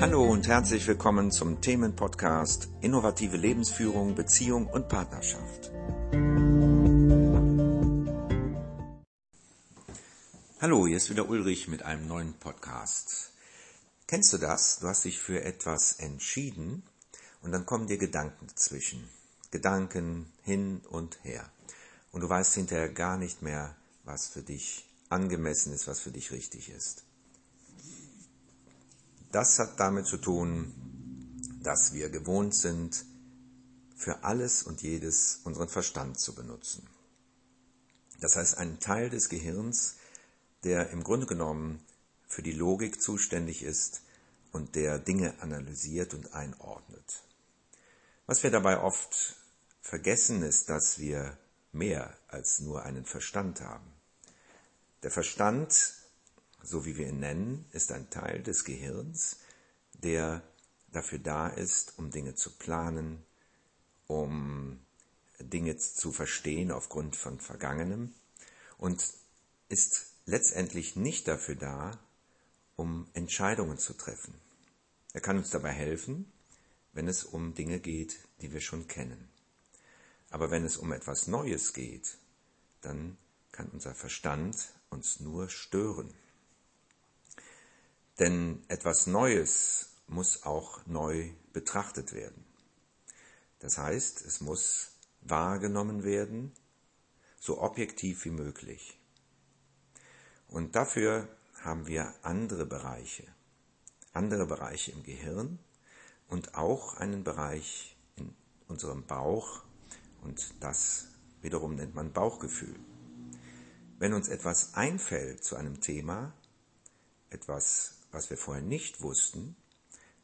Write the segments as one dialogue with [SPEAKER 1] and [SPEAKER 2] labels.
[SPEAKER 1] Hallo und herzlich willkommen zum Themenpodcast Innovative Lebensführung, Beziehung und Partnerschaft. Hallo, hier ist wieder Ulrich mit einem neuen Podcast. Kennst du das? Du hast dich für etwas entschieden und dann kommen dir Gedanken dazwischen. Gedanken hin und her. Und du weißt hinterher gar nicht mehr, was für dich angemessen ist, was für dich richtig ist. Das hat damit zu tun, dass wir gewohnt sind, für alles und jedes unseren Verstand zu benutzen. Das heißt, ein Teil des Gehirns, der im Grunde genommen für die Logik zuständig ist und der Dinge analysiert und einordnet. Was wir dabei oft vergessen, ist, dass wir mehr als nur einen Verstand haben. Der Verstand so wie wir ihn nennen, ist ein Teil des Gehirns, der dafür da ist, um Dinge zu planen, um Dinge zu verstehen aufgrund von Vergangenem und ist letztendlich nicht dafür da, um Entscheidungen zu treffen. Er kann uns dabei helfen, wenn es um Dinge geht, die wir schon kennen. Aber wenn es um etwas Neues geht, dann kann unser Verstand uns nur stören. Denn etwas Neues muss auch neu betrachtet werden. Das heißt, es muss wahrgenommen werden, so objektiv wie möglich. Und dafür haben wir andere Bereiche, andere Bereiche im Gehirn und auch einen Bereich in unserem Bauch und das wiederum nennt man Bauchgefühl. Wenn uns etwas einfällt zu einem Thema, etwas was wir vorher nicht wussten,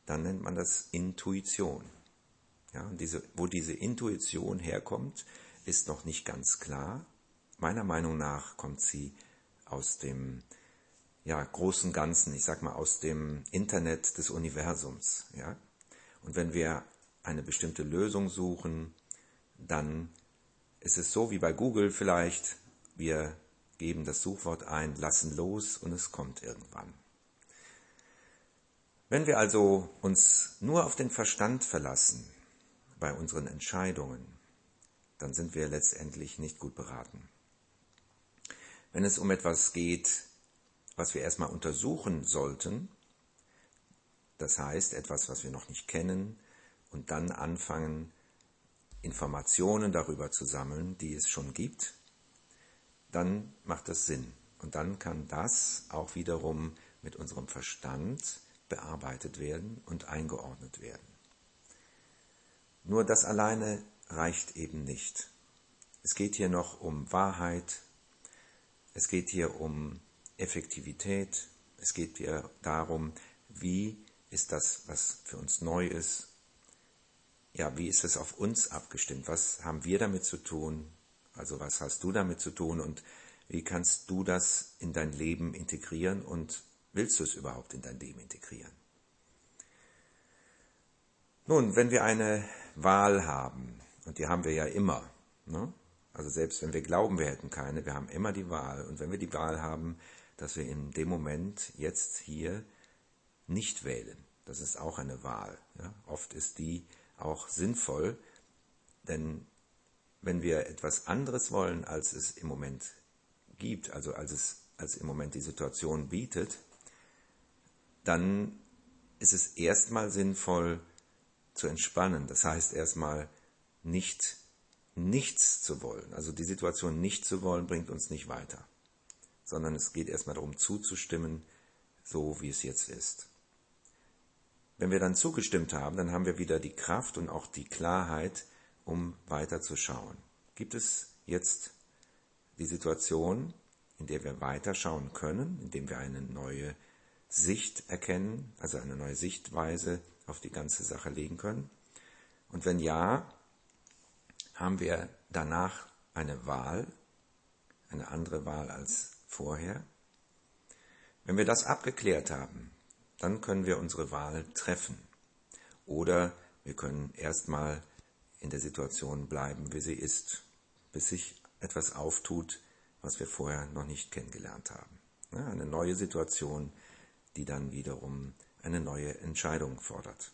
[SPEAKER 1] dann nennt man das Intuition. Ja, diese, wo diese Intuition herkommt, ist noch nicht ganz klar. Meiner Meinung nach kommt sie aus dem ja, großen Ganzen, ich sag mal aus dem Internet des Universums. Ja? Und wenn wir eine bestimmte Lösung suchen, dann ist es so wie bei Google vielleicht, wir geben das Suchwort ein, lassen los und es kommt irgendwann. Wenn wir also uns nur auf den Verstand verlassen bei unseren Entscheidungen, dann sind wir letztendlich nicht gut beraten. Wenn es um etwas geht, was wir erstmal untersuchen sollten, das heißt etwas, was wir noch nicht kennen, und dann anfangen, Informationen darüber zu sammeln, die es schon gibt, dann macht das Sinn. Und dann kann das auch wiederum mit unserem Verstand bearbeitet werden und eingeordnet werden. Nur das alleine reicht eben nicht. Es geht hier noch um Wahrheit, es geht hier um Effektivität, es geht hier darum, wie ist das, was für uns neu ist, ja, wie ist es auf uns abgestimmt, was haben wir damit zu tun, also was hast du damit zu tun und wie kannst du das in dein Leben integrieren und Willst du es überhaupt in dein Leben integrieren? Nun, wenn wir eine Wahl haben, und die haben wir ja immer, ne? also selbst wenn wir glauben, wir hätten keine, wir haben immer die Wahl. Und wenn wir die Wahl haben, dass wir in dem Moment jetzt hier nicht wählen, das ist auch eine Wahl. Ja? Oft ist die auch sinnvoll, denn wenn wir etwas anderes wollen, als es im Moment gibt, also als es als im Moment die Situation bietet, dann ist es erstmal sinnvoll zu entspannen. Das heißt erstmal nicht nichts zu wollen. Also die Situation nicht zu wollen, bringt uns nicht weiter. Sondern es geht erstmal darum zuzustimmen, so wie es jetzt ist. Wenn wir dann zugestimmt haben, dann haben wir wieder die Kraft und auch die Klarheit, um weiterzuschauen. Gibt es jetzt die Situation, in der wir weiterschauen können, indem wir eine neue Sicht erkennen, also eine neue Sichtweise auf die ganze Sache legen können? Und wenn ja, haben wir danach eine Wahl, eine andere Wahl als vorher? Wenn wir das abgeklärt haben, dann können wir unsere Wahl treffen. Oder wir können erstmal in der Situation bleiben, wie sie ist, bis sich etwas auftut, was wir vorher noch nicht kennengelernt haben. Eine neue Situation, die dann wiederum eine neue Entscheidung fordert.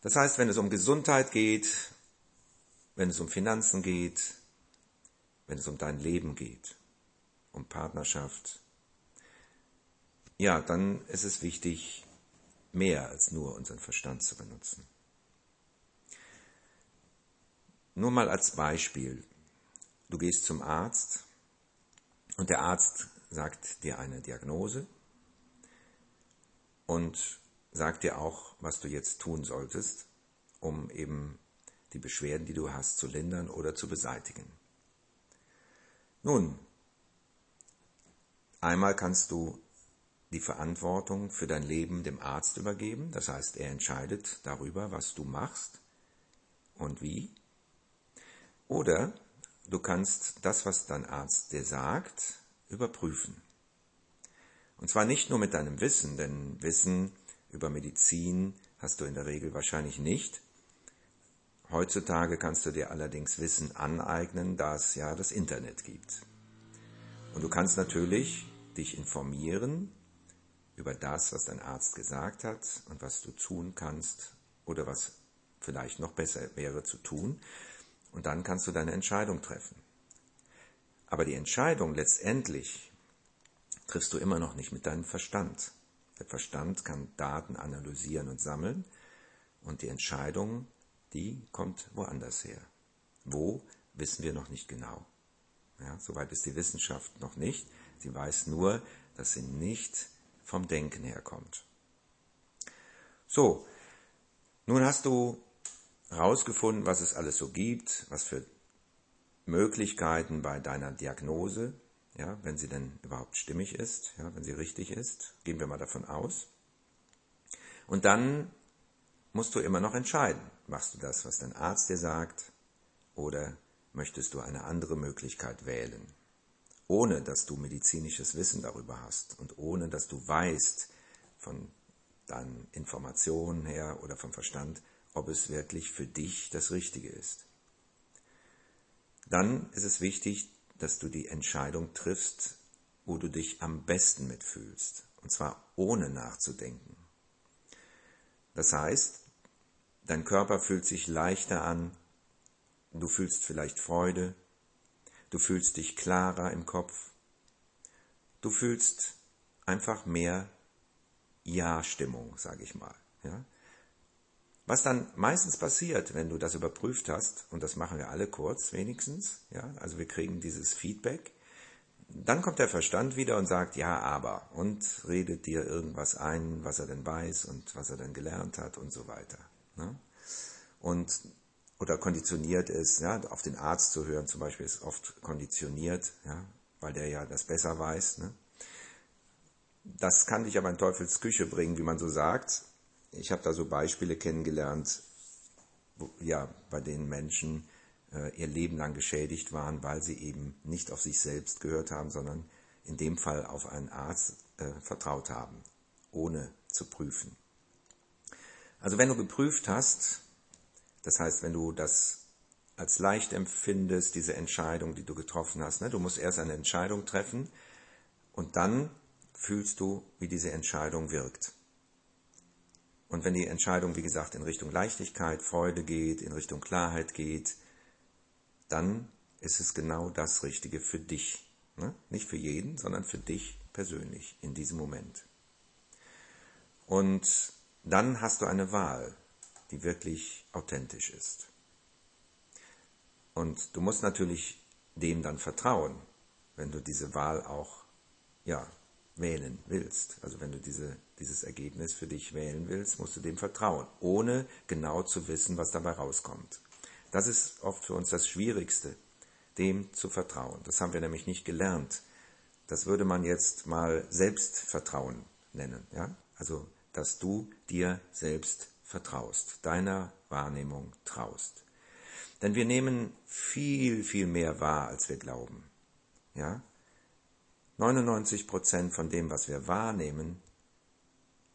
[SPEAKER 1] Das heißt, wenn es um Gesundheit geht, wenn es um Finanzen geht, wenn es um dein Leben geht, um Partnerschaft, ja, dann ist es wichtig, mehr als nur unseren Verstand zu benutzen. Nur mal als Beispiel. Du gehst zum Arzt und der Arzt sagt dir eine Diagnose und sagt dir auch, was du jetzt tun solltest, um eben die Beschwerden, die du hast, zu lindern oder zu beseitigen. Nun, einmal kannst du die Verantwortung für dein Leben dem Arzt übergeben, das heißt, er entscheidet darüber, was du machst und wie. Oder du kannst das, was dein Arzt dir sagt, überprüfen. Und zwar nicht nur mit deinem Wissen, denn Wissen über Medizin hast du in der Regel wahrscheinlich nicht. Heutzutage kannst du dir allerdings Wissen aneignen, da es ja das Internet gibt. Und du kannst natürlich dich informieren über das, was dein Arzt gesagt hat und was du tun kannst oder was vielleicht noch besser wäre zu tun. Und dann kannst du deine Entscheidung treffen. Aber die Entscheidung letztendlich triffst du immer noch nicht mit deinem Verstand. Der Verstand kann Daten analysieren und sammeln und die Entscheidung, die kommt woanders her. Wo, wissen wir noch nicht genau. Ja, soweit ist die Wissenschaft noch nicht. Sie weiß nur, dass sie nicht vom Denken herkommt. So, nun hast du herausgefunden, was es alles so gibt, was für Möglichkeiten bei deiner Diagnose, ja, wenn sie denn überhaupt stimmig ist, ja, wenn sie richtig ist, gehen wir mal davon aus. Und dann musst du immer noch entscheiden, machst du das, was dein Arzt dir sagt, oder möchtest du eine andere Möglichkeit wählen, ohne dass du medizinisches Wissen darüber hast und ohne dass du weißt von deinen Informationen her oder vom Verstand, ob es wirklich für dich das Richtige ist dann ist es wichtig, dass du die Entscheidung triffst, wo du dich am besten mitfühlst, und zwar ohne nachzudenken. Das heißt, dein Körper fühlt sich leichter an, du fühlst vielleicht Freude, du fühlst dich klarer im Kopf, du fühlst einfach mehr Ja-Stimmung, sage ich mal. Ja? Was dann meistens passiert, wenn du das überprüft hast, und das machen wir alle kurz wenigstens, ja, also wir kriegen dieses Feedback, dann kommt der Verstand wieder und sagt, ja, aber, und redet dir irgendwas ein, was er denn weiß und was er denn gelernt hat und so weiter. Ne? Und, oder konditioniert ist, ja, auf den Arzt zu hören zum Beispiel ist oft konditioniert, ja, weil der ja das besser weiß. Ne? Das kann dich aber in Teufels Küche bringen, wie man so sagt, ich habe da so Beispiele kennengelernt, wo, ja, bei denen Menschen äh, ihr Leben lang geschädigt waren, weil sie eben nicht auf sich selbst gehört haben, sondern in dem Fall auf einen Arzt äh, vertraut haben, ohne zu prüfen. Also wenn du geprüft hast, das heißt, wenn du das als leicht empfindest, diese Entscheidung, die du getroffen hast, ne, du musst erst eine Entscheidung treffen und dann fühlst du, wie diese Entscheidung wirkt. Und wenn die Entscheidung, wie gesagt, in Richtung Leichtigkeit, Freude geht, in Richtung Klarheit geht, dann ist es genau das Richtige für dich. Ne? Nicht für jeden, sondern für dich persönlich in diesem Moment. Und dann hast du eine Wahl, die wirklich authentisch ist. Und du musst natürlich dem dann vertrauen, wenn du diese Wahl auch ja, wählen willst. Also wenn du diese, dieses Ergebnis für dich wählen willst, musst du dem vertrauen, ohne genau zu wissen, was dabei rauskommt. Das ist oft für uns das Schwierigste, dem zu vertrauen. Das haben wir nämlich nicht gelernt. Das würde man jetzt mal Selbstvertrauen nennen. Ja? Also, dass du dir selbst vertraust, deiner Wahrnehmung traust. Denn wir nehmen viel, viel mehr wahr, als wir glauben. Ja? 99 Prozent von dem, was wir wahrnehmen,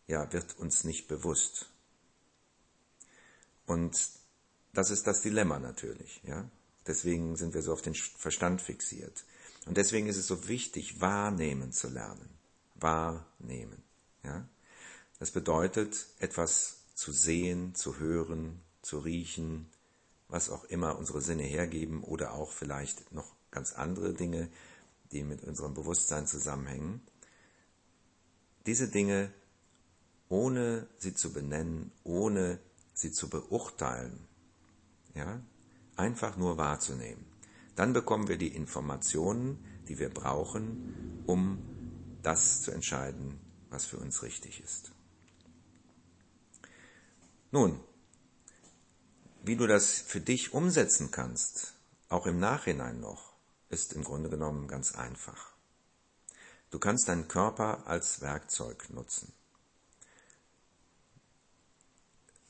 [SPEAKER 1] ja, wird uns nicht bewusst. Und das ist das Dilemma natürlich, ja. Deswegen sind wir so auf den Verstand fixiert. Und deswegen ist es so wichtig, wahrnehmen zu lernen. Wahrnehmen, ja. Das bedeutet, etwas zu sehen, zu hören, zu riechen, was auch immer unsere Sinne hergeben oder auch vielleicht noch ganz andere Dinge, die mit unserem Bewusstsein zusammenhängen. Diese Dinge, ohne sie zu benennen, ohne sie zu beurteilen, ja, einfach nur wahrzunehmen. Dann bekommen wir die Informationen, die wir brauchen, um das zu entscheiden, was für uns richtig ist. Nun, wie du das für dich umsetzen kannst, auch im Nachhinein noch, ist im Grunde genommen ganz einfach. Du kannst deinen Körper als Werkzeug nutzen.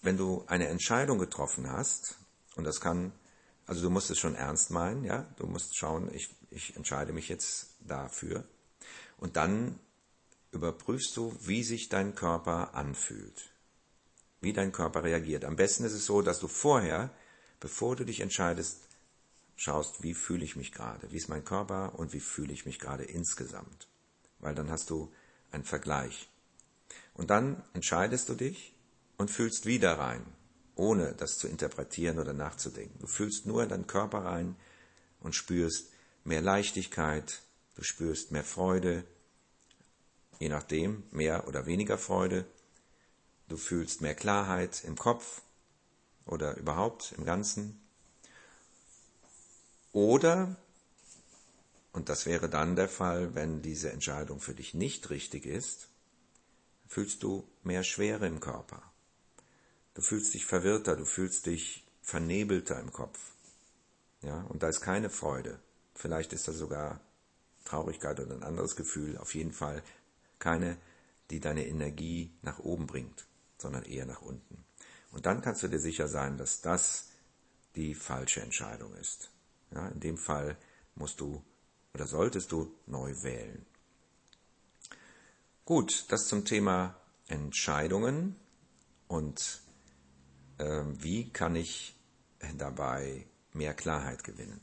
[SPEAKER 1] Wenn du eine Entscheidung getroffen hast, und das kann, also du musst es schon ernst meinen, ja, du musst schauen, ich, ich entscheide mich jetzt dafür, und dann überprüfst du, wie sich dein Körper anfühlt wie dein Körper reagiert. Am besten ist es so, dass du vorher, bevor du dich entscheidest, schaust, wie fühle ich mich gerade, wie ist mein Körper und wie fühle ich mich gerade insgesamt. Weil dann hast du einen Vergleich. Und dann entscheidest du dich und fühlst wieder rein, ohne das zu interpretieren oder nachzudenken. Du fühlst nur in deinen Körper rein und spürst mehr Leichtigkeit, du spürst mehr Freude, je nachdem, mehr oder weniger Freude, du fühlst mehr Klarheit im Kopf oder überhaupt im Ganzen. Oder, und das wäre dann der Fall, wenn diese Entscheidung für dich nicht richtig ist, fühlst du mehr Schwere im Körper. Du fühlst dich verwirrter, du fühlst dich vernebelter im Kopf. Ja, und da ist keine Freude. Vielleicht ist da sogar Traurigkeit oder ein anderes Gefühl, auf jeden Fall keine, die deine Energie nach oben bringt sondern eher nach unten. Und dann kannst du dir sicher sein, dass das die falsche Entscheidung ist. Ja, in dem Fall musst du oder solltest du neu wählen. Gut, das zum Thema Entscheidungen und äh, wie kann ich dabei mehr Klarheit gewinnen.